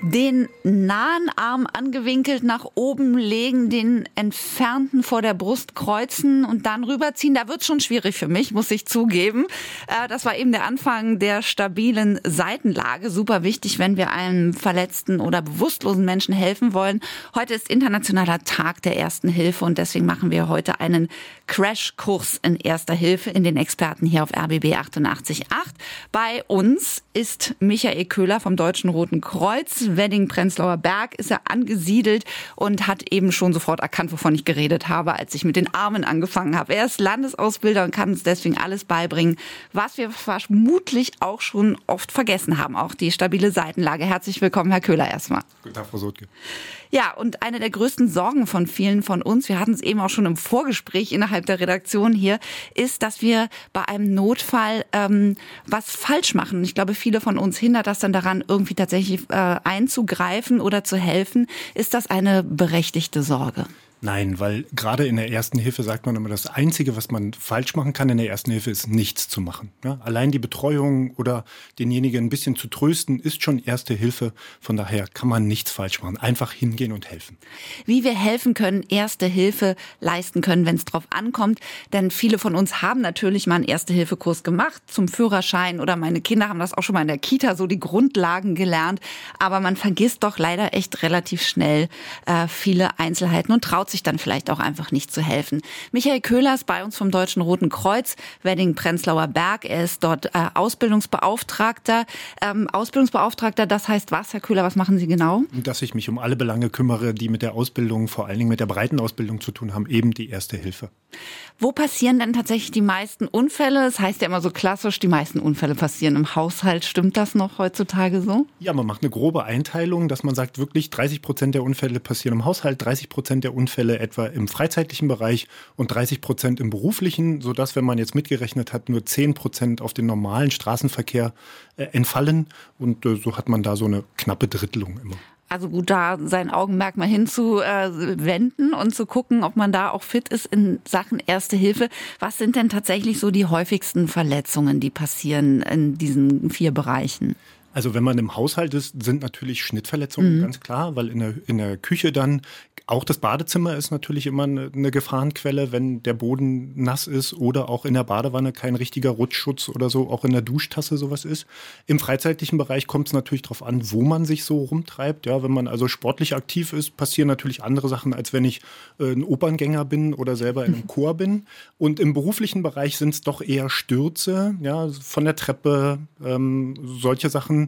Den nahen Arm angewinkelt nach oben legen, den entfernten vor der Brust kreuzen und dann rüberziehen. Da wird schon schwierig für mich, muss ich zugeben. Äh, das war eben der Anfang der stabilen Seitenlage. Super wichtig, wenn wir einem verletzten oder bewusstlosen Menschen helfen wollen. Heute ist internationaler Tag der Ersten Hilfe und deswegen machen wir heute einen Crashkurs in Erster Hilfe in den Experten hier auf RBB 888. Bei uns ist Michael Köhler vom Deutschen Roten Kreuz. Wedding-Prenzlauer Berg ist er angesiedelt und hat eben schon sofort erkannt, wovon ich geredet habe, als ich mit den Armen angefangen habe. Er ist Landesausbilder und kann uns deswegen alles beibringen, was wir vermutlich auch schon oft vergessen haben. Auch die stabile Seitenlage. Herzlich willkommen, Herr Köhler, erstmal. Guten Tag, Frau Sotke. Ja, und eine der größten Sorgen von vielen von uns, wir hatten es eben auch schon im Vorgespräch innerhalb der Redaktion hier, ist, dass wir bei einem Notfall ähm, was falsch machen. Ich glaube, viele von uns hindert das dann daran, irgendwie tatsächlich äh, einzugreifen oder zu helfen. Ist das eine berechtigte Sorge? Nein, weil gerade in der ersten Hilfe sagt man immer, das Einzige, was man falsch machen kann in der ersten Hilfe, ist nichts zu machen. Ja, allein die Betreuung oder denjenigen ein bisschen zu trösten, ist schon erste Hilfe. Von daher kann man nichts falsch machen. Einfach hingehen und helfen. Wie wir helfen können, erste Hilfe leisten können, wenn es drauf ankommt. Denn viele von uns haben natürlich mal einen Erste-Hilfe-Kurs gemacht zum Führerschein oder meine Kinder haben das auch schon mal in der Kita so die Grundlagen gelernt. Aber man vergisst doch leider echt relativ schnell äh, viele Einzelheiten und traut traut sich dann vielleicht auch einfach nicht zu helfen. Michael Köhler ist bei uns vom Deutschen Roten Kreuz, Wedding-Prenzlauer Berg. Er ist dort äh, Ausbildungsbeauftragter. Ähm, Ausbildungsbeauftragter, das heißt was, Herr Köhler, was machen Sie genau? Dass ich mich um alle Belange kümmere, die mit der Ausbildung, vor allen Dingen mit der breiten Ausbildung zu tun haben, eben die erste Hilfe. Wo passieren denn tatsächlich die meisten Unfälle? Das heißt ja immer so klassisch, die meisten Unfälle passieren im Haushalt. Stimmt das noch heutzutage so? Ja, man macht eine grobe Einteilung, dass man sagt, wirklich 30 Prozent der Unfälle passieren im Haushalt, 30 Prozent der Unfälle Unfälle etwa im freizeitlichen Bereich und 30 Prozent im beruflichen, sodass, wenn man jetzt mitgerechnet hat, nur 10 Prozent auf den normalen Straßenverkehr äh, entfallen. Und äh, so hat man da so eine knappe Drittelung immer. Also gut, da sein Augenmerk mal hinzuwenden und zu gucken, ob man da auch fit ist in Sachen Erste Hilfe. Was sind denn tatsächlich so die häufigsten Verletzungen, die passieren in diesen vier Bereichen? Also wenn man im Haushalt ist, sind natürlich Schnittverletzungen mhm. ganz klar, weil in der, in der Küche dann auch das Badezimmer ist natürlich immer eine, eine Gefahrenquelle, wenn der Boden nass ist oder auch in der Badewanne kein richtiger Rutschschutz oder so, auch in der Duschtasse sowas ist. Im freizeitlichen Bereich kommt es natürlich darauf an, wo man sich so rumtreibt. Ja, wenn man also sportlich aktiv ist, passieren natürlich andere Sachen, als wenn ich äh, ein Operngänger bin oder selber in einem Chor bin. Und im beruflichen Bereich sind es doch eher Stürze, ja, von der Treppe, ähm, solche Sachen,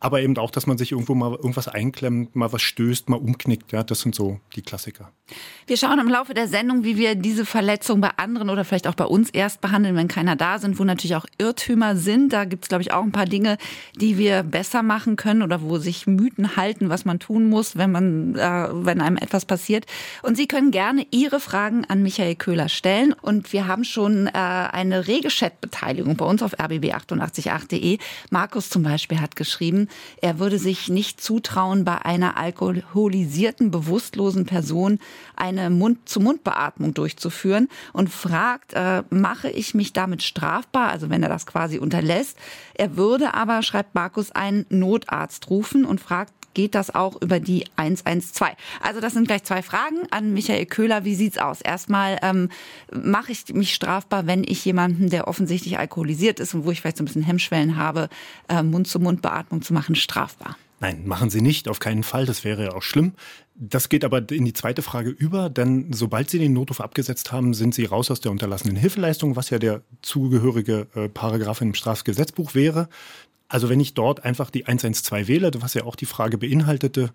aber eben auch, dass man sich irgendwo mal irgendwas einklemmt, mal was stößt, mal umknickt. Ja, das sind so die Klassiker. Wir schauen im Laufe der Sendung, wie wir diese Verletzung bei anderen oder vielleicht auch bei uns erst behandeln, wenn keiner da sind, wo natürlich auch Irrtümer sind. Da gibt es, glaube ich, auch ein paar Dinge, die wir besser machen können oder wo sich Mythen halten, was man tun muss, wenn man, äh, wenn einem etwas passiert. Und Sie können gerne Ihre Fragen an Michael Köhler stellen. Und wir haben schon äh, eine rege Chat-Beteiligung bei uns auf rbb888.de. Markus zum Beispiel hat geschrieben, er würde sich nicht zutrauen, bei einer alkoholisierten, bewusstlosen Person eine Mund-zu-Mund-Beatmung durchzuführen und fragt, äh, mache ich mich damit strafbar, also wenn er das quasi unterlässt. Er würde aber, schreibt Markus, einen Notarzt rufen und fragt, geht das auch über die 112? Also das sind gleich zwei Fragen an Michael Köhler. Wie sieht's aus? Erstmal ähm, mache ich mich strafbar, wenn ich jemanden, der offensichtlich alkoholisiert ist und wo ich vielleicht so ein bisschen Hemmschwellen habe, äh, Mund-zu-Mund-Beatmung zu machen, strafbar? Nein, machen Sie nicht, auf keinen Fall. Das wäre ja auch schlimm. Das geht aber in die zweite Frage über, denn sobald Sie den Notruf abgesetzt haben, sind Sie raus aus der unterlassenen Hilfeleistung, was ja der zugehörige äh, Paragraph im Strafgesetzbuch wäre. Also wenn ich dort einfach die 112 wähle, was ja auch die Frage beinhaltete,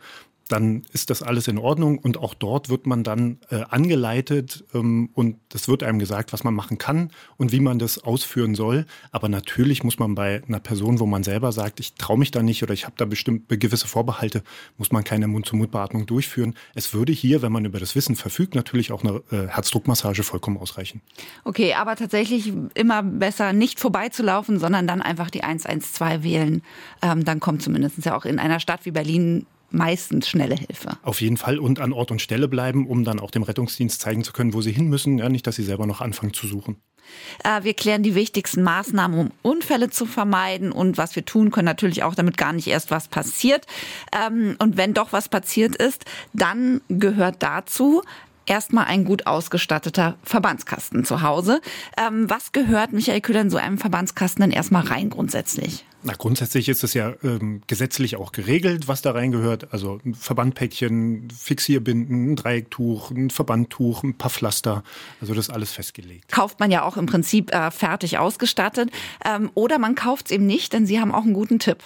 dann ist das alles in Ordnung und auch dort wird man dann äh, angeleitet ähm, und es wird einem gesagt, was man machen kann und wie man das ausführen soll. Aber natürlich muss man bei einer Person, wo man selber sagt, ich traue mich da nicht oder ich habe da bestimmt gewisse Vorbehalte, muss man keine Mund-zu-Mund-Beatmung durchführen. Es würde hier, wenn man über das Wissen verfügt, natürlich auch eine äh, Herzdruckmassage vollkommen ausreichen. Okay, aber tatsächlich immer besser nicht vorbeizulaufen, sondern dann einfach die 112 wählen. Ähm, dann kommt zumindest ja auch in einer Stadt wie Berlin meistens schnelle Hilfe. Auf jeden Fall und an Ort und Stelle bleiben, um dann auch dem Rettungsdienst zeigen zu können, wo sie hin müssen. Ja, nicht, dass sie selber noch anfangen zu suchen. Äh, wir klären die wichtigsten Maßnahmen, um Unfälle zu vermeiden und was wir tun können natürlich auch, damit gar nicht erst was passiert. Ähm, und wenn doch was passiert ist, dann gehört dazu, erstmal ein gut ausgestatteter Verbandskasten zu Hause. Ähm, was gehört, Michael Kühler, in so einem Verbandskasten denn erstmal rein grundsätzlich? Na, grundsätzlich ist es ja ähm, gesetzlich auch geregelt, was da reingehört. Also ein Verbandpäckchen, Fixierbinden, ein Dreiecktuch, ein Verbandtuch, ein paar Pflaster. Also das ist alles festgelegt. Kauft man ja auch im Prinzip äh, fertig ausgestattet. Ähm, oder man kauft es eben nicht, denn Sie haben auch einen guten Tipp.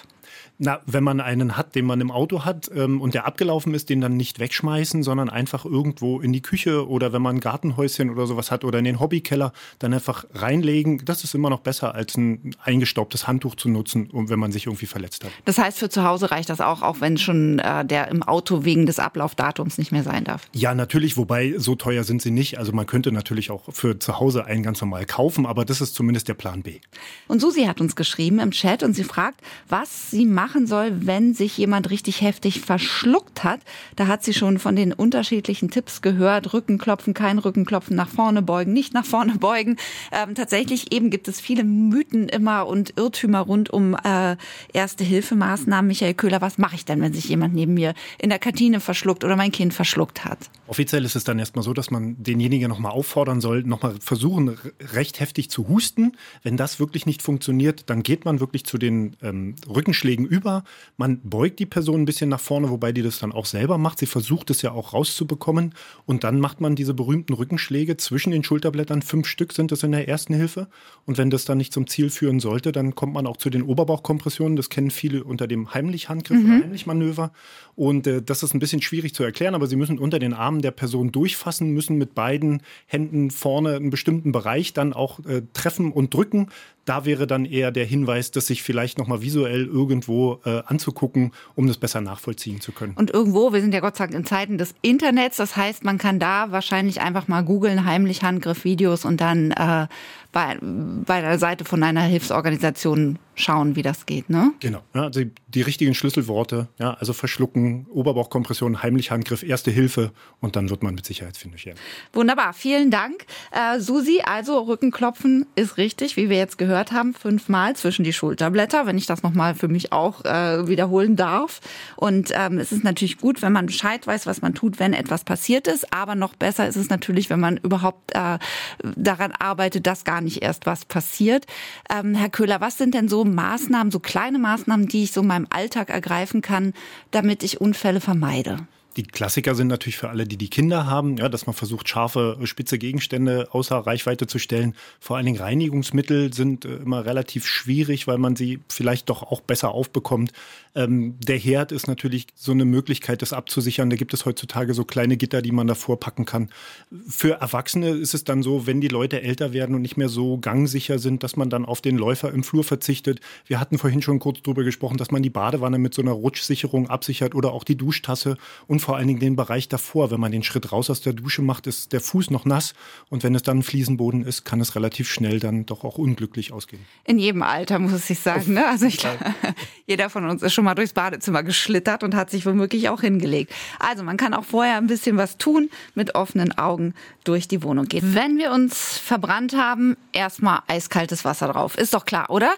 Na, wenn man einen hat, den man im Auto hat ähm, und der abgelaufen ist, den dann nicht wegschmeißen, sondern einfach irgendwo in die Küche oder wenn man ein Gartenhäuschen oder sowas hat oder in den Hobbykeller, dann einfach reinlegen. Das ist immer noch besser, als ein eingestaubtes Handtuch zu nutzen, wenn man sich irgendwie verletzt hat. Das heißt, für zu Hause reicht das auch, auch wenn schon äh, der im Auto wegen des Ablaufdatums nicht mehr sein darf? Ja, natürlich, wobei so teuer sind sie nicht. Also man könnte natürlich auch für zu Hause einen ganz normal kaufen, aber das ist zumindest der Plan B. Und Susi hat uns geschrieben im Chat und sie fragt, was sie machen machen soll, wenn sich jemand richtig heftig verschluckt hat. Da hat sie schon von den unterschiedlichen Tipps gehört. Rückenklopfen, kein Rückenklopfen, nach vorne beugen, nicht nach vorne beugen. Ähm, tatsächlich eben gibt es viele Mythen immer und Irrtümer rund um äh, Erste-Hilfemaßnahmen. Michael Köhler, was mache ich denn, wenn sich jemand neben mir in der Kantine verschluckt oder mein Kind verschluckt hat? Offiziell ist es dann erstmal so, dass man denjenigen nochmal auffordern soll, nochmal versuchen, recht heftig zu husten. Wenn das wirklich nicht funktioniert, dann geht man wirklich zu den ähm, Rückenschlägen über über. Man beugt die Person ein bisschen nach vorne, wobei die das dann auch selber macht. Sie versucht es ja auch rauszubekommen. Und dann macht man diese berühmten Rückenschläge zwischen den Schulterblättern. Fünf Stück sind es in der ersten Hilfe. Und wenn das dann nicht zum Ziel führen sollte, dann kommt man auch zu den Oberbauchkompressionen. Das kennen viele unter dem Heimlich-Handgriff mhm. oder Heimlich-Manöver. Und äh, das ist ein bisschen schwierig zu erklären, aber Sie müssen unter den Armen der Person durchfassen, müssen mit beiden Händen vorne einen bestimmten Bereich dann auch äh, treffen und drücken da wäre dann eher der Hinweis, das sich vielleicht nochmal visuell irgendwo äh, anzugucken, um das besser nachvollziehen zu können. Und irgendwo, wir sind ja Gott sei Dank in Zeiten des Internets, das heißt, man kann da wahrscheinlich einfach mal googeln, heimlich Handgriff-Videos und dann äh, bei, bei der Seite von einer Hilfsorganisation schauen, wie das geht, ne? Genau. Ja, also die richtigen Schlüsselworte, ja, also verschlucken, Oberbauchkompression, heimlich Handgriff, Erste Hilfe und dann wird man mit Sicherheit fündig werden. Wunderbar, vielen Dank. Äh, Susi, also Rückenklopfen ist richtig, wie wir jetzt gehört haben, fünfmal zwischen die Schulterblätter, wenn ich das nochmal für mich auch äh, wiederholen darf. Und ähm, es ist natürlich gut, wenn man Bescheid weiß, was man tut, wenn etwas passiert ist, aber noch besser ist es natürlich, wenn man überhaupt äh, daran arbeitet, dass gar nicht erst was passiert. Ähm, Herr Köhler, was sind denn so Maßnahmen, so kleine Maßnahmen, die ich so in meinem Alltag ergreifen kann, damit ich Unfälle vermeide? Die Klassiker sind natürlich für alle, die die Kinder haben, ja, dass man versucht, scharfe, spitze Gegenstände außer Reichweite zu stellen. Vor allen Dingen Reinigungsmittel sind äh, immer relativ schwierig, weil man sie vielleicht doch auch besser aufbekommt. Ähm, der Herd ist natürlich so eine Möglichkeit, das abzusichern. Da gibt es heutzutage so kleine Gitter, die man davor packen kann. Für Erwachsene ist es dann so, wenn die Leute älter werden und nicht mehr so gangsicher sind, dass man dann auf den Läufer im Flur verzichtet. Wir hatten vorhin schon kurz darüber gesprochen, dass man die Badewanne mit so einer Rutschsicherung absichert oder auch die Duschtasse und vor allen Dingen den Bereich davor. Wenn man den Schritt raus aus der Dusche macht, ist der Fuß noch nass und wenn es dann ein Fliesenboden ist, kann es relativ schnell dann doch auch unglücklich ausgehen. In jedem Alter muss ich sagen. Ne? Also ich, jeder von uns ist schon mal durchs Badezimmer geschlittert und hat sich womöglich auch hingelegt. Also man kann auch vorher ein bisschen was tun, mit offenen Augen durch die Wohnung gehen. Wenn wir uns verbrannt haben, erstmal eiskaltes Wasser drauf. Ist doch klar, oder?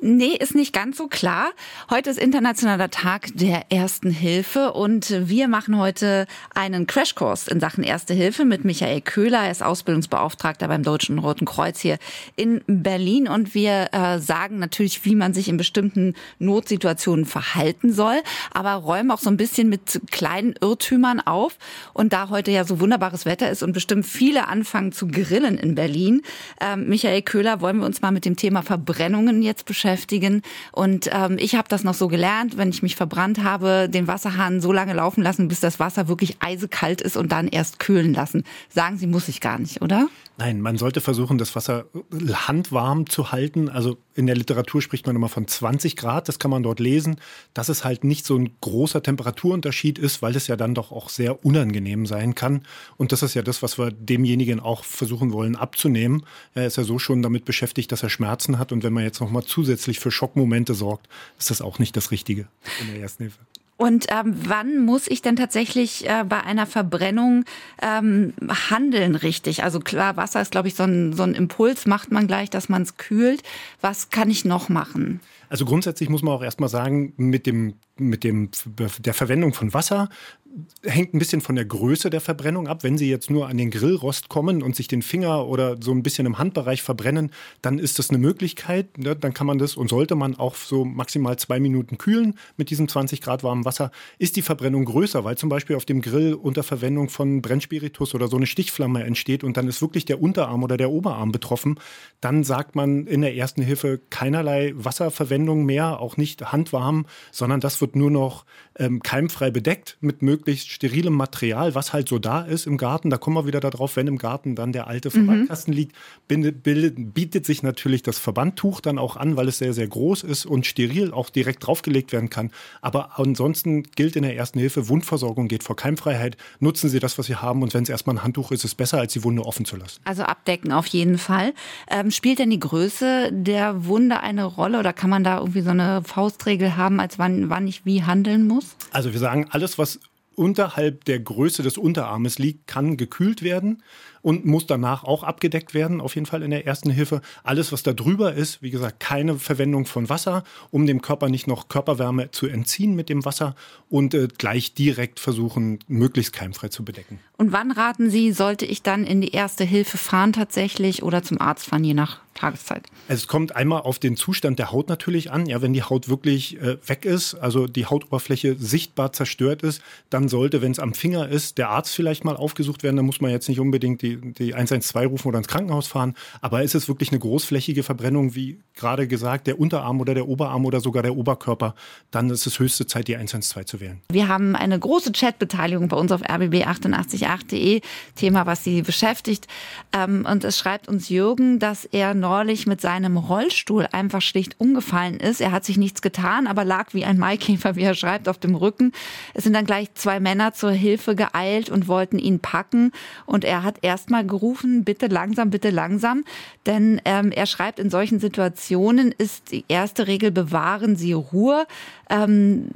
Nee, ist nicht ganz so klar. Heute ist internationaler Tag der Ersten Hilfe und wir machen heute einen Crashkurs in Sachen Erste Hilfe mit Michael Köhler. Er ist Ausbildungsbeauftragter beim Deutschen Roten Kreuz hier in Berlin und wir äh, sagen natürlich, wie man sich in bestimmten Notsituationen verhalten soll, aber räumen auch so ein bisschen mit kleinen Irrtümern auf. Und da heute ja so wunderbares Wetter ist und bestimmt viele anfangen zu grillen in Berlin, äh, Michael Köhler, wollen wir uns mal mit dem Thema Verbrennungen jetzt beschäftigen beschäftigen. Und ähm, ich habe das noch so gelernt, wenn ich mich verbrannt habe, den Wasserhahn so lange laufen lassen, bis das Wasser wirklich eisekalt ist und dann erst kühlen lassen. Sagen Sie, muss ich gar nicht, oder? Nein, man sollte versuchen, das Wasser handwarm zu halten. Also in der Literatur spricht man immer von 20 Grad, das kann man dort lesen, dass es halt nicht so ein großer Temperaturunterschied ist, weil es ja dann doch auch sehr unangenehm sein kann. Und das ist ja das, was wir demjenigen auch versuchen wollen abzunehmen. Er ist ja so schon damit beschäftigt, dass er Schmerzen hat. Und wenn man jetzt nochmal zusätzlich für Schockmomente sorgt, ist das auch nicht das Richtige in der ersten Hilfe. Und ähm, wann muss ich denn tatsächlich äh, bei einer Verbrennung ähm, handeln richtig? Also klar, Wasser ist, glaube ich, so ein, so ein Impuls, macht man gleich, dass man es kühlt. Was kann ich noch machen? Also grundsätzlich muss man auch erstmal sagen, mit dem mit dem, der Verwendung von Wasser hängt ein bisschen von der Größe der Verbrennung ab. Wenn Sie jetzt nur an den Grillrost kommen und sich den Finger oder so ein bisschen im Handbereich verbrennen, dann ist das eine Möglichkeit. Ne? Dann kann man das und sollte man auch so maximal zwei Minuten kühlen mit diesem 20 Grad warmen Wasser. Ist die Verbrennung größer, weil zum Beispiel auf dem Grill unter Verwendung von Brennspiritus oder so eine Stichflamme entsteht und dann ist wirklich der Unterarm oder der Oberarm betroffen, dann sagt man in der ersten Hilfe keinerlei Wasserverwendung mehr, auch nicht handwarm, sondern das wird nur noch ähm, keimfrei bedeckt mit möglichst sterilem Material, was halt so da ist im Garten. Da kommen wir wieder darauf, wenn im Garten dann der alte mhm. Verbandkasten mhm. liegt, bindet, bildet, bietet sich natürlich das Verbandtuch dann auch an, weil es sehr, sehr groß ist und steril auch direkt draufgelegt werden kann. Aber ansonsten gilt in der ersten Hilfe, Wundversorgung geht vor Keimfreiheit. Nutzen Sie das, was Sie haben und wenn es erstmal ein Handtuch ist, ist es besser, als die Wunde offen zu lassen. Also abdecken auf jeden Fall. Ähm, spielt denn die Größe der Wunde eine Rolle oder kann man da irgendwie so eine Faustregel haben, als wann, wann ich wie handeln muss? Also wir sagen, alles, was unterhalb der Größe des Unterarmes liegt, kann gekühlt werden und muss danach auch abgedeckt werden, auf jeden Fall in der ersten Hilfe. Alles, was da drüber ist, wie gesagt, keine Verwendung von Wasser, um dem Körper nicht noch Körperwärme zu entziehen mit dem Wasser und äh, gleich direkt versuchen, möglichst keimfrei zu bedecken. Und wann raten Sie, sollte ich dann in die erste Hilfe fahren tatsächlich oder zum Arzt fahren, je nach Tageszeit? Es kommt einmal auf den Zustand der Haut natürlich an. Ja, wenn die Haut wirklich äh, weg ist, also die Hautoberfläche sichtbar zerstört ist, dann sollte, wenn es am Finger ist, der Arzt vielleicht mal aufgesucht werden. Da muss man jetzt nicht unbedingt die die, 112 rufen oder ins Krankenhaus fahren. Aber ist es wirklich eine großflächige Verbrennung, wie gerade gesagt, der Unterarm oder der Oberarm oder sogar der Oberkörper, dann ist es höchste Zeit, die 112 zu wählen. Wir haben eine große Chatbeteiligung bei uns auf rbb888.de, Thema, was Sie beschäftigt. Ähm, und es schreibt uns Jürgen, dass er neulich mit seinem Rollstuhl einfach schlicht umgefallen ist. Er hat sich nichts getan, aber lag wie ein Maikäfer, wie er schreibt, auf dem Rücken. Es sind dann gleich zwei Männer zur Hilfe geeilt und wollten ihn packen. Und er hat erst erstmal gerufen, bitte langsam, bitte langsam. Denn ähm, er schreibt, in solchen Situationen ist die erste Regel, bewahren Sie Ruhe. Ähm,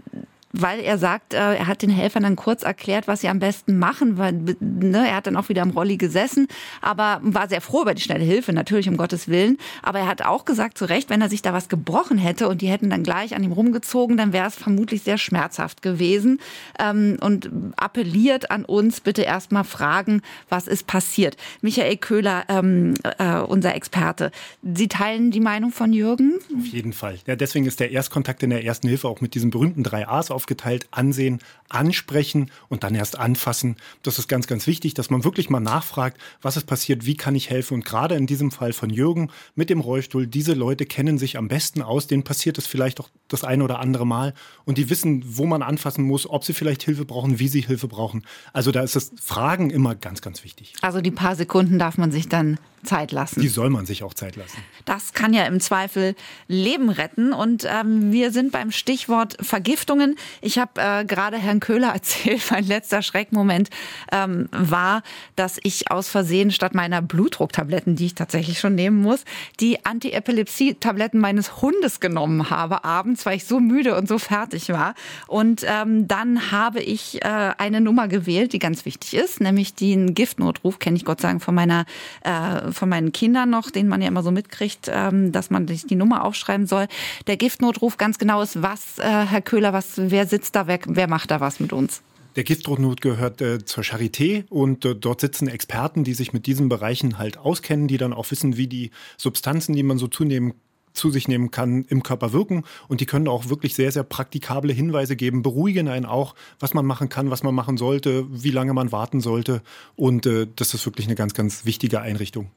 weil er sagt, äh, er hat den Helfern dann kurz erklärt, was sie am besten machen, weil ne, er hat dann auch wieder am Rolli gesessen, aber war sehr froh über die schnelle Hilfe, natürlich um Gottes Willen. Aber er hat auch gesagt, zu Recht, wenn er sich da was gebrochen hätte und die hätten dann gleich an ihm rumgezogen, dann wäre es vermutlich sehr schmerzhaft gewesen. Ähm, und appelliert an uns, bitte erstmal fragen, was ist passiert. Michael Köhler, ähm, äh, unser Experte, Sie teilen die Meinung von Jürgen? Auf jeden Fall. Ja, deswegen ist der Erstkontakt in der ersten Hilfe auch mit diesen berühmten drei A's aufgeteilt, ansehen, ansprechen und dann erst anfassen. Das ist ganz, ganz wichtig, dass man wirklich mal nachfragt, was ist passiert, wie kann ich helfen. Und gerade in diesem Fall von Jürgen mit dem Rollstuhl, diese Leute kennen sich am besten aus, denen passiert es vielleicht auch das eine oder andere Mal und die wissen, wo man anfassen muss, ob sie vielleicht Hilfe brauchen, wie sie Hilfe brauchen. Also da ist das Fragen immer ganz, ganz wichtig. Also die paar Sekunden darf man sich dann Zeit lassen. Die soll man sich auch Zeit lassen. Das kann ja im Zweifel Leben retten. Und ähm, wir sind beim Stichwort Vergiftungen. Ich habe äh, gerade Herrn Köhler erzählt, mein letzter Schreckmoment ähm, war, dass ich aus Versehen statt meiner Blutdrucktabletten, die ich tatsächlich schon nehmen muss, die Anti-Epilepsie-Tabletten meines Hundes genommen habe abends, weil ich so müde und so fertig war. Und ähm, dann habe ich äh, eine Nummer gewählt, die ganz wichtig ist, nämlich den Giftnotruf, kenne ich Gott sagen von meiner äh, von meinen Kindern noch, den man ja immer so mitkriegt, ähm, dass man sich die Nummer aufschreiben soll. Der Giftnotruf ganz genau ist, was, äh, Herr Köhler, was, wer sitzt da, wer, wer macht da was mit uns? Der Giftdrucknot gehört äh, zur Charité und äh, dort sitzen Experten, die sich mit diesen Bereichen halt auskennen, die dann auch wissen, wie die Substanzen, die man so zunehmen zu sich nehmen kann, im Körper wirken. Und die können auch wirklich sehr, sehr praktikable Hinweise geben, beruhigen einen auch, was man machen kann, was man machen sollte, wie lange man warten sollte. Und äh, das ist wirklich eine ganz, ganz wichtige Einrichtung.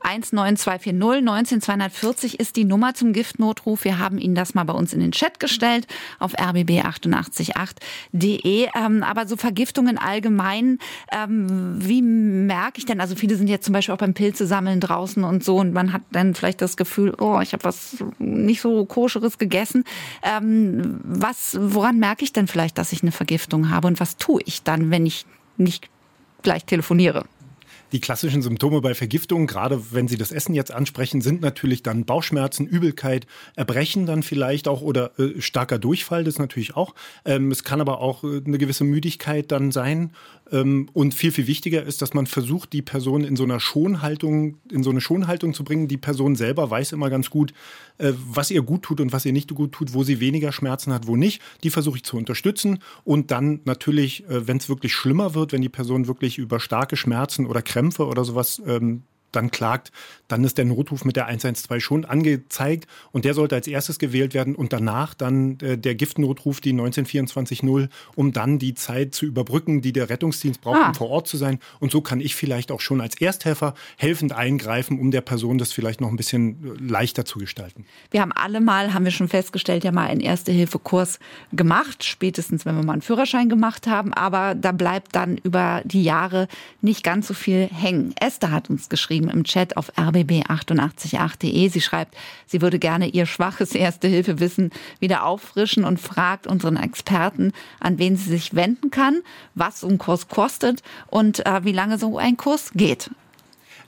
19240 19240 ist die Nummer zum Giftnotruf. Wir haben Ihnen das mal bei uns in den Chat gestellt auf rbb888.de. Ähm, aber so Vergiftungen allgemein, ähm, wie merke ich denn? Also viele sind jetzt zum Beispiel auch beim Pilze sammeln draußen und so und man hat dann vielleicht das Gefühl, oh, ich habe was nicht so koscheres gegessen. Ähm, was, woran merke ich denn vielleicht, dass ich eine Vergiftung habe und was tue ich dann, wenn ich nicht gleich telefoniere? Die klassischen Symptome bei Vergiftung, gerade wenn Sie das Essen jetzt ansprechen, sind natürlich dann Bauchschmerzen, Übelkeit, Erbrechen dann vielleicht auch oder äh, starker Durchfall, das natürlich auch. Ähm, es kann aber auch äh, eine gewisse Müdigkeit dann sein. Ähm, und viel, viel wichtiger ist, dass man versucht, die Person in so einer Schonhaltung, in so eine Schonhaltung zu bringen. Die Person selber weiß immer ganz gut, äh, was ihr gut tut und was ihr nicht gut tut, wo sie weniger Schmerzen hat, wo nicht. Die versuche ich zu unterstützen und dann natürlich, äh, wenn es wirklich schlimmer wird, wenn die Person wirklich über starke Schmerzen oder Krämpfe oder sowas ähm, dann klagt, dann ist der Notruf mit der 112 schon angezeigt und der sollte als erstes gewählt werden und danach dann äh, der Giftnotruf, die 19240, um dann die Zeit zu überbrücken, die der Rettungsdienst braucht, ah. um vor Ort zu sein. Und so kann ich vielleicht auch schon als Ersthelfer helfend eingreifen, um der Person das vielleicht noch ein bisschen äh, leichter zu gestalten. Wir haben alle mal, haben wir schon festgestellt, ja mal einen Erste-Hilfe-Kurs gemacht, spätestens wenn wir mal einen Führerschein gemacht haben, aber da bleibt dann über die Jahre nicht ganz so viel hängen. Esther hat uns geschrieben, geschrieben im Chat auf rbb888.de. Sie schreibt, sie würde gerne ihr schwaches Erste-Hilfe-Wissen wieder auffrischen und fragt unseren Experten, an wen sie sich wenden kann, was so ein Kurs kostet und äh, wie lange so ein Kurs geht.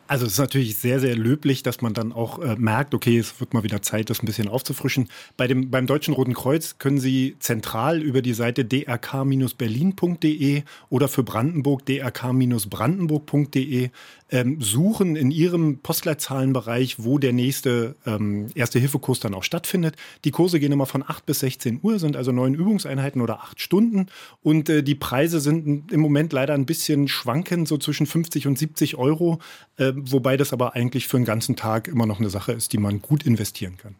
Also es ist natürlich sehr, sehr löblich, dass man dann auch äh, merkt, okay, es wird mal wieder Zeit, das ein bisschen aufzufrischen. Bei dem, beim Deutschen Roten Kreuz können Sie zentral über die Seite drk-berlin.de oder für Brandenburg drk-brandenburg.de ähm, suchen in Ihrem Postleitzahlenbereich, wo der nächste ähm, Erste-Hilfe-Kurs dann auch stattfindet. Die Kurse gehen immer von 8 bis 16 Uhr, sind also neun Übungseinheiten oder acht Stunden. Und äh, die Preise sind im Moment leider ein bisschen schwankend, so zwischen 50 und 70 Euro. Äh, wobei das aber eigentlich für einen ganzen Tag immer noch eine Sache ist, die man gut investieren kann.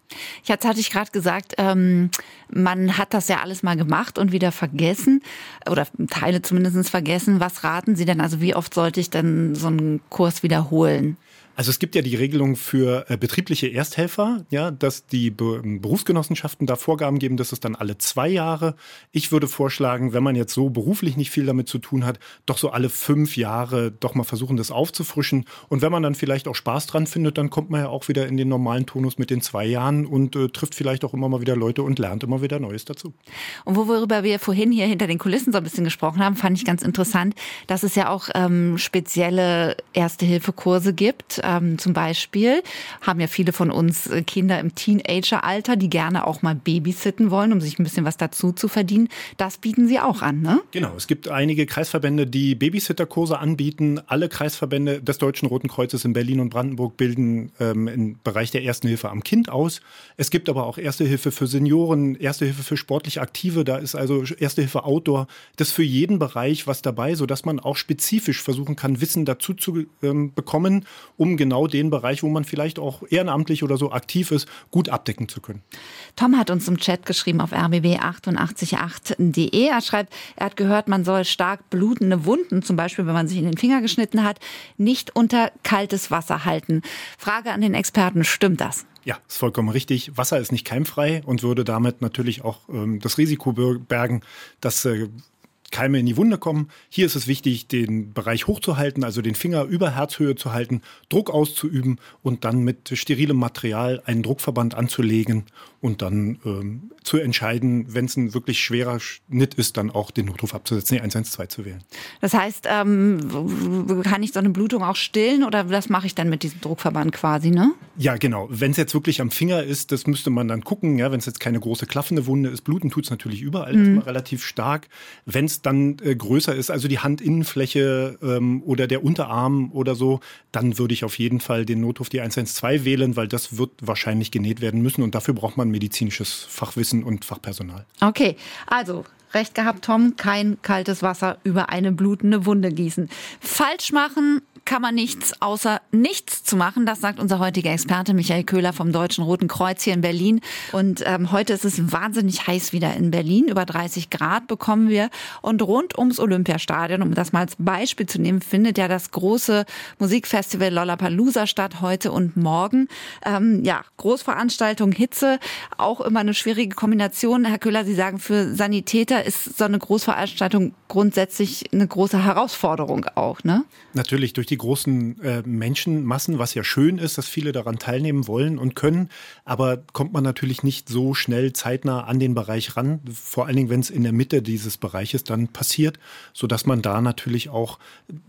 Jetzt hatte ich gerade gesagt, ähm, man hat das ja alles mal gemacht und wieder vergessen oder Teile zumindest vergessen. Was raten Sie denn? Also wie oft sollte ich denn so einen Kurs wiederholen? Also es gibt ja die Regelung für äh, betriebliche Ersthelfer, ja, dass die Be Berufsgenossenschaften da Vorgaben geben, dass es dann alle zwei Jahre. Ich würde vorschlagen, wenn man jetzt so beruflich nicht viel damit zu tun hat, doch so alle fünf Jahre doch mal versuchen, das aufzufrischen. Und wenn man dann vielleicht auch Spaß dran findet, dann kommt man ja auch wieder in den normalen Tonus mit den zwei Jahren und äh, trifft vielleicht auch immer mal wieder Leute und lernt immer wieder Neues dazu. Und worüber wir vorhin hier hinter den Kulissen so ein bisschen gesprochen haben, fand ich ganz interessant, dass es ja auch ähm, spezielle Erste-Hilfe-Kurse gibt ähm, zum Beispiel haben ja viele von uns äh, Kinder im Teenageralter, die gerne auch mal babysitten wollen, um sich ein bisschen was dazu zu verdienen. Das bieten Sie auch an, ne? Genau. Es gibt einige Kreisverbände, die Babysitterkurse anbieten. Alle Kreisverbände des Deutschen Roten Kreuzes in Berlin und Brandenburg bilden ähm, im Bereich der Ersten Hilfe am Kind aus. Es gibt aber auch Erste Hilfe für Senioren, Erste Hilfe für sportlich Aktive. Da ist also Erste Hilfe Outdoor. Das ist für jeden Bereich was dabei, sodass man auch spezifisch versuchen kann, Wissen dazu zu ähm, bekommen, um genau den Bereich, wo man vielleicht auch ehrenamtlich oder so aktiv ist, gut abdecken zu können. Tom hat uns im Chat geschrieben auf rbb888.de. Er schreibt, er hat gehört, man soll stark blutende Wunden, zum Beispiel wenn man sich in den Finger geschnitten hat, nicht unter kaltes Wasser halten. Frage an den Experten, stimmt das? Ja, ist vollkommen richtig. Wasser ist nicht keimfrei und würde damit natürlich auch ähm, das Risiko bergen, dass äh, Keime in die Wunde kommen. Hier ist es wichtig, den Bereich hochzuhalten, also den Finger über Herzhöhe zu halten, Druck auszuüben und dann mit sterilem Material einen Druckverband anzulegen und dann ähm, zu entscheiden, wenn es ein wirklich schwerer Schnitt ist, dann auch den Notruf abzusetzen, die 112 zu wählen. Das heißt, ähm, kann ich so eine Blutung auch stillen oder was mache ich dann mit diesem Druckverband quasi, ne? Ja, genau. Wenn es jetzt wirklich am Finger ist, das müsste man dann gucken. Ja, wenn es jetzt keine große klaffende Wunde ist, bluten tut es natürlich überall mhm. relativ stark. Wenn es dann äh, größer ist, also die Handinnenfläche ähm, oder der Unterarm oder so, dann würde ich auf jeden Fall den Notruf die 112 wählen, weil das wird wahrscheinlich genäht werden müssen und dafür braucht man medizinisches Fachwissen und Fachpersonal. Okay, also Recht gehabt, Tom, kein kaltes Wasser über eine blutende Wunde gießen. Falsch machen kann man nichts außer nichts zu machen. Das sagt unser heutiger Experte Michael Köhler vom Deutschen Roten Kreuz hier in Berlin. Und ähm, heute ist es wahnsinnig heiß wieder in Berlin. Über 30 Grad bekommen wir. Und rund ums Olympiastadion, um das mal als Beispiel zu nehmen, findet ja das große Musikfestival Lollapalooza statt heute und morgen. Ähm, ja, Großveranstaltung, Hitze, auch immer eine schwierige Kombination. Herr Köhler, Sie sagen, für Sanitäter ist so eine Großveranstaltung grundsätzlich eine große Herausforderung auch, ne? Natürlich durch die die großen äh, Menschenmassen, was ja schön ist, dass viele daran teilnehmen wollen und können. Aber kommt man natürlich nicht so schnell zeitnah an den Bereich ran, vor allen Dingen, wenn es in der Mitte dieses Bereiches dann passiert, sodass man da natürlich auch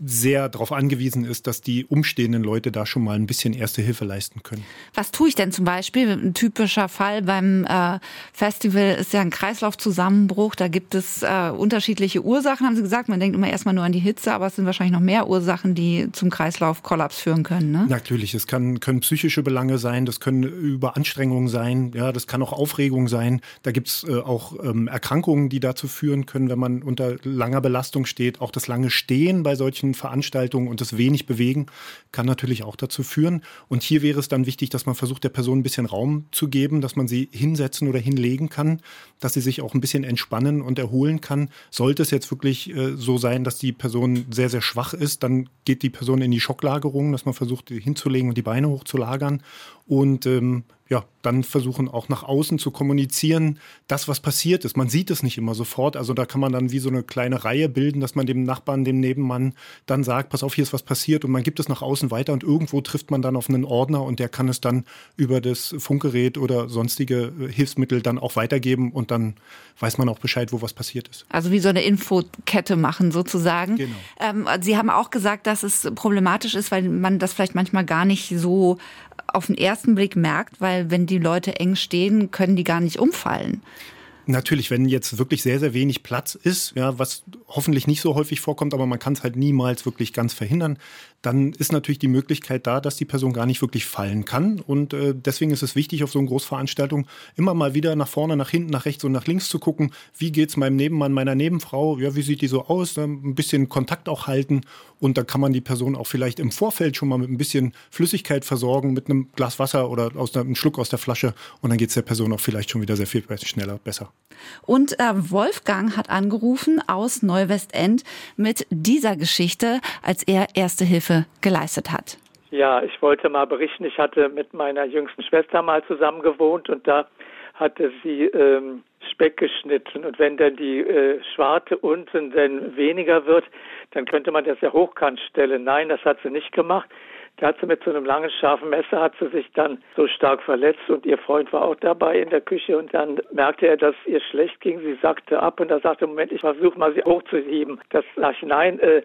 sehr darauf angewiesen ist, dass die umstehenden Leute da schon mal ein bisschen erste Hilfe leisten können. Was tue ich denn zum Beispiel? Ein typischer Fall beim äh, Festival ist ja ein Kreislaufzusammenbruch. Da gibt es äh, unterschiedliche Ursachen, haben Sie gesagt. Man denkt immer erstmal nur an die Hitze, aber es sind wahrscheinlich noch mehr Ursachen, die zum Kreislaufkollaps führen können. Ne? Natürlich, es kann, können psychische Belange sein, das können Überanstrengungen sein, ja, das kann auch Aufregung sein. Da gibt es äh, auch ähm, Erkrankungen, die dazu führen können, wenn man unter langer Belastung steht. Auch das lange Stehen bei solchen Veranstaltungen und das wenig Bewegen kann natürlich auch dazu führen. Und hier wäre es dann wichtig, dass man versucht, der Person ein bisschen Raum zu geben, dass man sie hinsetzen oder hinlegen kann, dass sie sich auch ein bisschen entspannen und erholen kann. Sollte es jetzt wirklich äh, so sein, dass die Person sehr, sehr schwach ist, dann geht die Person in die Schocklagerung, dass man versucht, hinzulegen und die Beine hochzulagern. Und ähm, ja, dann versuchen auch nach außen zu kommunizieren, das, was passiert ist. Man sieht es nicht immer sofort. Also da kann man dann wie so eine kleine Reihe bilden, dass man dem Nachbarn, dem Nebenmann dann sagt, pass auf, hier ist was passiert und man gibt es nach außen weiter und irgendwo trifft man dann auf einen Ordner und der kann es dann über das Funkgerät oder sonstige äh, Hilfsmittel dann auch weitergeben und dann weiß man auch Bescheid, wo was passiert ist. Also wie so eine Infokette machen sozusagen. Genau. Ähm, Sie haben auch gesagt, dass es problematisch ist, weil man das vielleicht manchmal gar nicht so auf den ersten Blick merkt, weil wenn die Leute eng stehen, können die gar nicht umfallen. Natürlich, wenn jetzt wirklich sehr, sehr wenig Platz ist, ja, was hoffentlich nicht so häufig vorkommt, aber man kann es halt niemals wirklich ganz verhindern, dann ist natürlich die Möglichkeit da, dass die Person gar nicht wirklich fallen kann. Und äh, deswegen ist es wichtig, auf so einer Großveranstaltung immer mal wieder nach vorne, nach hinten, nach rechts und nach links zu gucken. Wie geht es meinem Nebenmann, meiner Nebenfrau? Ja, wie sieht die so aus? Ein bisschen Kontakt auch halten. Und da kann man die Person auch vielleicht im Vorfeld schon mal mit ein bisschen Flüssigkeit versorgen, mit einem Glas Wasser oder aus einem Schluck aus der Flasche. Und dann geht es der Person auch vielleicht schon wieder sehr viel schneller, besser. Und äh, Wolfgang hat angerufen aus Neuwestend mit dieser Geschichte, als er Erste Hilfe geleistet hat. Ja, ich wollte mal berichten, ich hatte mit meiner jüngsten Schwester mal zusammen gewohnt und da hatte sie ähm, Speck geschnitten und wenn dann die äh, Schwarte unten dann weniger wird, dann könnte man das ja hochkant stellen. Nein, das hat sie nicht gemacht. Da hat sie mit so einem langen, scharfen Messer hat sie sich dann so stark verletzt und ihr Freund war auch dabei in der Küche und dann merkte er, dass ihr schlecht ging. Sie sagte ab und er sagte, Moment, ich versuche mal sie hochzuheben. Das sag ich, nein, äh,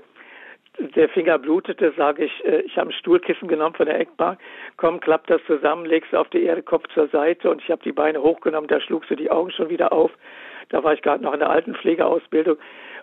der Finger blutete, sage ich, äh, ich habe ein Stuhlkissen genommen von der Eckbank, komm, klapp das zusammen, legst auf die Erde, Kopf zur Seite und ich habe die Beine hochgenommen, da schlug sie die Augen schon wieder auf. Da war ich gerade noch in der Altenpflegeausbildung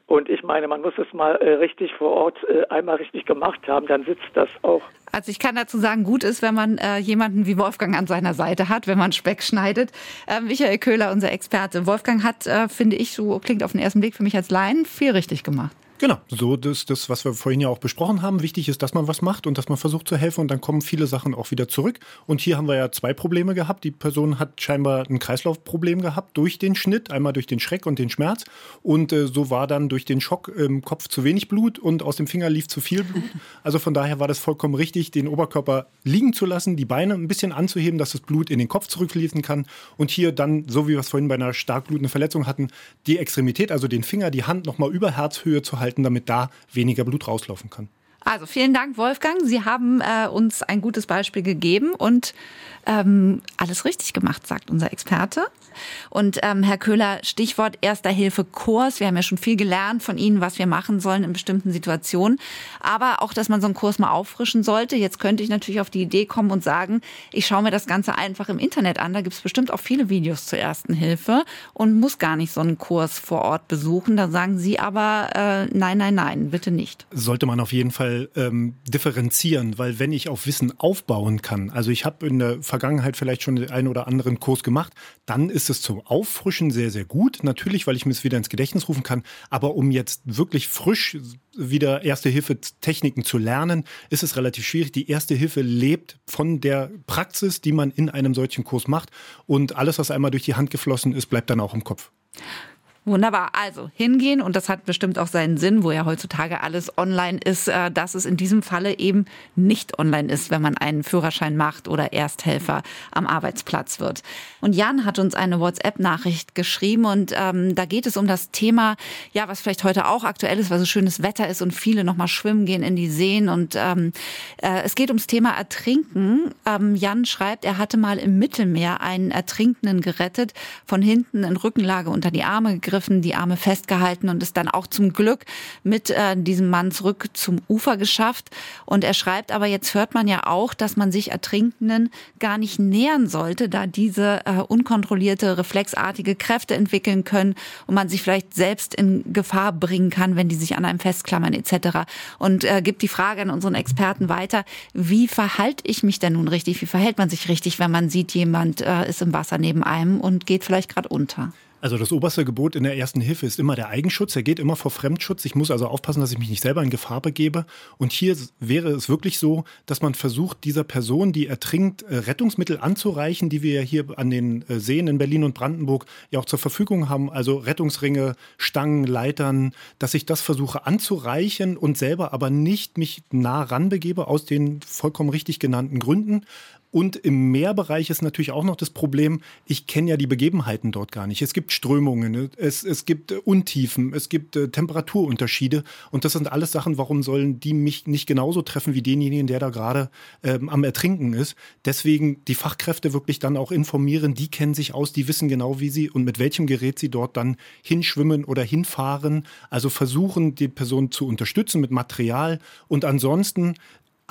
und ich meine, man muss es mal äh, richtig vor Ort äh, einmal richtig gemacht haben, dann sitzt das auch. Also ich kann dazu sagen, gut ist, wenn man äh, jemanden wie Wolfgang an seiner Seite hat, wenn man Speck schneidet. Äh, Michael Köhler, unser Experte. Wolfgang hat, äh, finde ich, so klingt auf den ersten Blick für mich als Laien, viel richtig gemacht. Genau, so das, das, was wir vorhin ja auch besprochen haben. Wichtig ist, dass man was macht und dass man versucht zu helfen und dann kommen viele Sachen auch wieder zurück. Und hier haben wir ja zwei Probleme gehabt. Die Person hat scheinbar ein Kreislaufproblem gehabt durch den Schnitt, einmal durch den Schreck und den Schmerz. Und äh, so war dann durch den Schock im Kopf zu wenig Blut und aus dem Finger lief zu viel Blut. Also von daher war das vollkommen richtig, den Oberkörper liegen zu lassen, die Beine ein bisschen anzuheben, dass das Blut in den Kopf zurückfließen kann. Und hier dann, so wie wir es vorhin bei einer stark blutenden Verletzung hatten, die Extremität, also den Finger, die Hand nochmal über Herzhöhe zu halten halten, damit da weniger Blut rauslaufen kann. Also vielen Dank, Wolfgang. Sie haben äh, uns ein gutes Beispiel gegeben und ähm, alles richtig gemacht, sagt unser Experte. Und ähm, Herr Köhler, Stichwort Erster-Hilfe-Kurs. Wir haben ja schon viel gelernt von Ihnen, was wir machen sollen in bestimmten Situationen. Aber auch, dass man so einen Kurs mal auffrischen sollte. Jetzt könnte ich natürlich auf die Idee kommen und sagen, ich schaue mir das Ganze einfach im Internet an. Da gibt es bestimmt auch viele Videos zur Ersten Hilfe und muss gar nicht so einen Kurs vor Ort besuchen. Da sagen Sie aber, äh, nein, nein, nein, bitte nicht. Sollte man auf jeden Fall ähm, differenzieren, weil wenn ich auf Wissen aufbauen kann, also ich habe in der Vergangenheit vielleicht schon den einen oder anderen Kurs gemacht, dann ist es zum Auffrischen sehr, sehr gut. Natürlich, weil ich mir es wieder ins Gedächtnis rufen kann. Aber um jetzt wirklich frisch wieder Erste-Hilfe-Techniken zu lernen, ist es relativ schwierig. Die Erste Hilfe lebt von der Praxis, die man in einem solchen Kurs macht. Und alles, was einmal durch die Hand geflossen ist, bleibt dann auch im Kopf. Wunderbar. Also hingehen und das hat bestimmt auch seinen Sinn, wo ja heutzutage alles online ist, äh, dass es in diesem Falle eben nicht online ist, wenn man einen Führerschein macht oder Ersthelfer am Arbeitsplatz wird. Und Jan hat uns eine WhatsApp-Nachricht geschrieben und ähm, da geht es um das Thema, ja, was vielleicht heute auch aktuell ist, weil so schönes Wetter ist und viele nochmal schwimmen gehen in die Seen und ähm, äh, es geht ums Thema Ertrinken. Ähm, Jan schreibt, er hatte mal im Mittelmeer einen Ertrinkenden gerettet, von hinten in Rückenlage unter die Arme gegriffen gegriffen, die Arme festgehalten und ist dann auch zum Glück mit äh, diesem Mann zurück zum Ufer geschafft. Und er schreibt aber, jetzt hört man ja auch, dass man sich Ertrinkenden gar nicht nähern sollte, da diese äh, unkontrollierte, reflexartige Kräfte entwickeln können und man sich vielleicht selbst in Gefahr bringen kann, wenn die sich an einem festklammern etc. Und äh, gibt die Frage an unseren Experten weiter, wie verhalte ich mich denn nun richtig? Wie verhält man sich richtig, wenn man sieht, jemand äh, ist im Wasser neben einem und geht vielleicht gerade unter? Also das oberste Gebot in der ersten Hilfe ist immer der Eigenschutz. Er geht immer vor Fremdschutz. Ich muss also aufpassen, dass ich mich nicht selber in Gefahr begebe. Und hier wäre es wirklich so, dass man versucht, dieser Person, die ertrinkt, äh, Rettungsmittel anzureichen, die wir hier an den äh, Seen in Berlin und Brandenburg ja auch zur Verfügung haben. Also Rettungsringe, Stangen, Leitern, dass ich das versuche anzureichen und selber aber nicht mich nah ranbegebe aus den vollkommen richtig genannten Gründen. Und im Meerbereich ist natürlich auch noch das Problem, ich kenne ja die Begebenheiten dort gar nicht. Es gibt Strömungen, es, es gibt Untiefen, es gibt äh, Temperaturunterschiede. Und das sind alles Sachen, warum sollen die mich nicht genauso treffen wie denjenigen, der da gerade ähm, am Ertrinken ist. Deswegen die Fachkräfte wirklich dann auch informieren, die kennen sich aus, die wissen genau, wie sie und mit welchem Gerät sie dort dann hinschwimmen oder hinfahren. Also versuchen, die Person zu unterstützen mit Material und ansonsten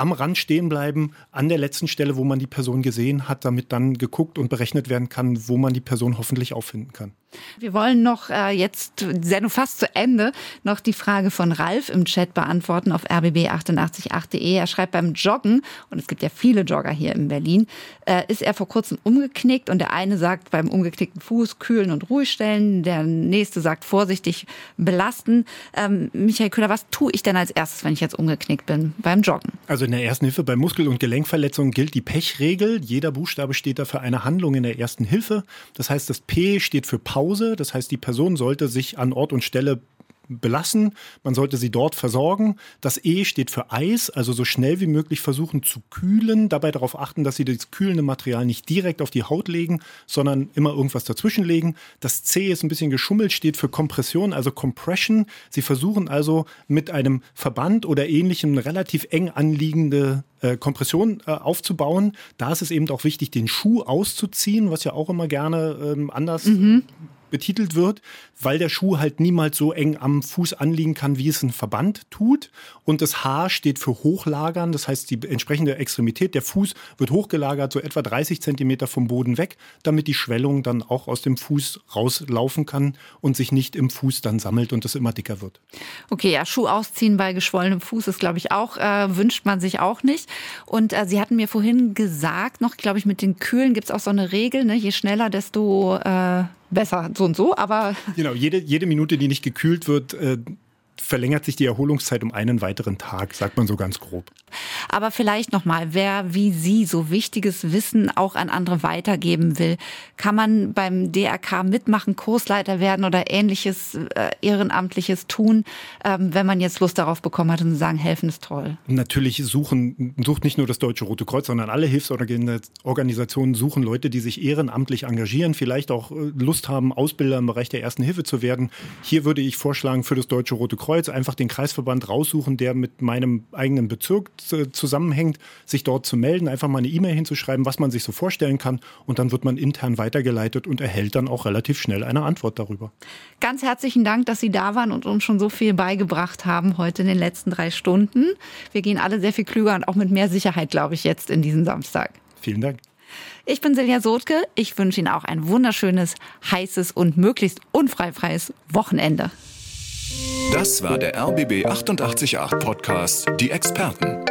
am Rand stehen bleiben, an der letzten Stelle, wo man die Person gesehen hat, damit dann geguckt und berechnet werden kann, wo man die Person hoffentlich auffinden kann. Wir wollen noch äh, jetzt, Sendung fast zu Ende, noch die Frage von Ralf im Chat beantworten auf rbb888.de. Er schreibt beim Joggen, und es gibt ja viele Jogger hier in Berlin, äh, ist er vor kurzem umgeknickt und der eine sagt beim umgeknickten Fuß kühlen und ruhig stellen, der nächste sagt vorsichtig belasten. Ähm, Michael Köhler, was tue ich denn als erstes, wenn ich jetzt umgeknickt bin beim Joggen? Also in der ersten Hilfe bei Muskel- und Gelenkverletzungen gilt die Pechregel. Jeder Buchstabe steht dafür eine Handlung in der ersten Hilfe. Das heißt, das P steht für Pause. Pause. Das heißt, die Person sollte sich an Ort und Stelle belassen. Man sollte sie dort versorgen. Das E steht für Eis, also so schnell wie möglich versuchen zu kühlen. Dabei darauf achten, dass Sie das kühlende Material nicht direkt auf die Haut legen, sondern immer irgendwas dazwischen legen. Das C ist ein bisschen geschummelt, steht für Kompression, also Compression. Sie versuchen also mit einem Verband oder ähnlichem relativ eng anliegende äh, Kompression äh, aufzubauen. Da ist es eben auch wichtig, den Schuh auszuziehen, was ja auch immer gerne ähm, anders mhm betitelt wird, weil der Schuh halt niemals so eng am Fuß anliegen kann, wie es ein Verband tut. Und das H steht für Hochlagern, das heißt die entsprechende Extremität, der Fuß wird hochgelagert, so etwa 30 Zentimeter vom Boden weg, damit die Schwellung dann auch aus dem Fuß rauslaufen kann und sich nicht im Fuß dann sammelt und es immer dicker wird. Okay, ja, Schuh ausziehen bei geschwollenem Fuß ist, glaube ich, auch, äh, wünscht man sich auch nicht. Und äh, Sie hatten mir vorhin gesagt, noch, glaube ich, mit den Kühlen gibt es auch so eine Regel, ne? je schneller, desto äh, besser, so und so, aber. Genau, jede, jede Minute, die nicht gekühlt wird, äh, verlängert sich die Erholungszeit um einen weiteren Tag, sagt man so ganz grob. Aber vielleicht nochmal, wer wie Sie so wichtiges Wissen auch an andere weitergeben will, kann man beim DRK mitmachen, Kursleiter werden oder ähnliches äh, Ehrenamtliches tun, ähm, wenn man jetzt Lust darauf bekommen hat und sagen, helfen ist toll. Natürlich suchen, sucht nicht nur das Deutsche Rote Kreuz, sondern alle Hilfsorganisationen suchen Leute, die sich ehrenamtlich engagieren, vielleicht auch äh, Lust haben, Ausbilder im Bereich der Ersten Hilfe zu werden. Hier würde ich vorschlagen, für das Deutsche Rote Kreuz einfach den Kreisverband raussuchen, der mit meinem eigenen Bezirk zusammenhängt, sich dort zu melden, einfach mal eine E-Mail hinzuschreiben, was man sich so vorstellen kann und dann wird man intern weitergeleitet und erhält dann auch relativ schnell eine Antwort darüber. Ganz herzlichen Dank, dass Sie da waren und uns schon so viel beigebracht haben heute in den letzten drei Stunden. Wir gehen alle sehr viel klüger und auch mit mehr Sicherheit, glaube ich, jetzt in diesen Samstag. Vielen Dank. Ich bin Silja Sotke. Ich wünsche Ihnen auch ein wunderschönes, heißes und möglichst unfreifreies Wochenende. Das war der RBB 888 Podcast, die Experten.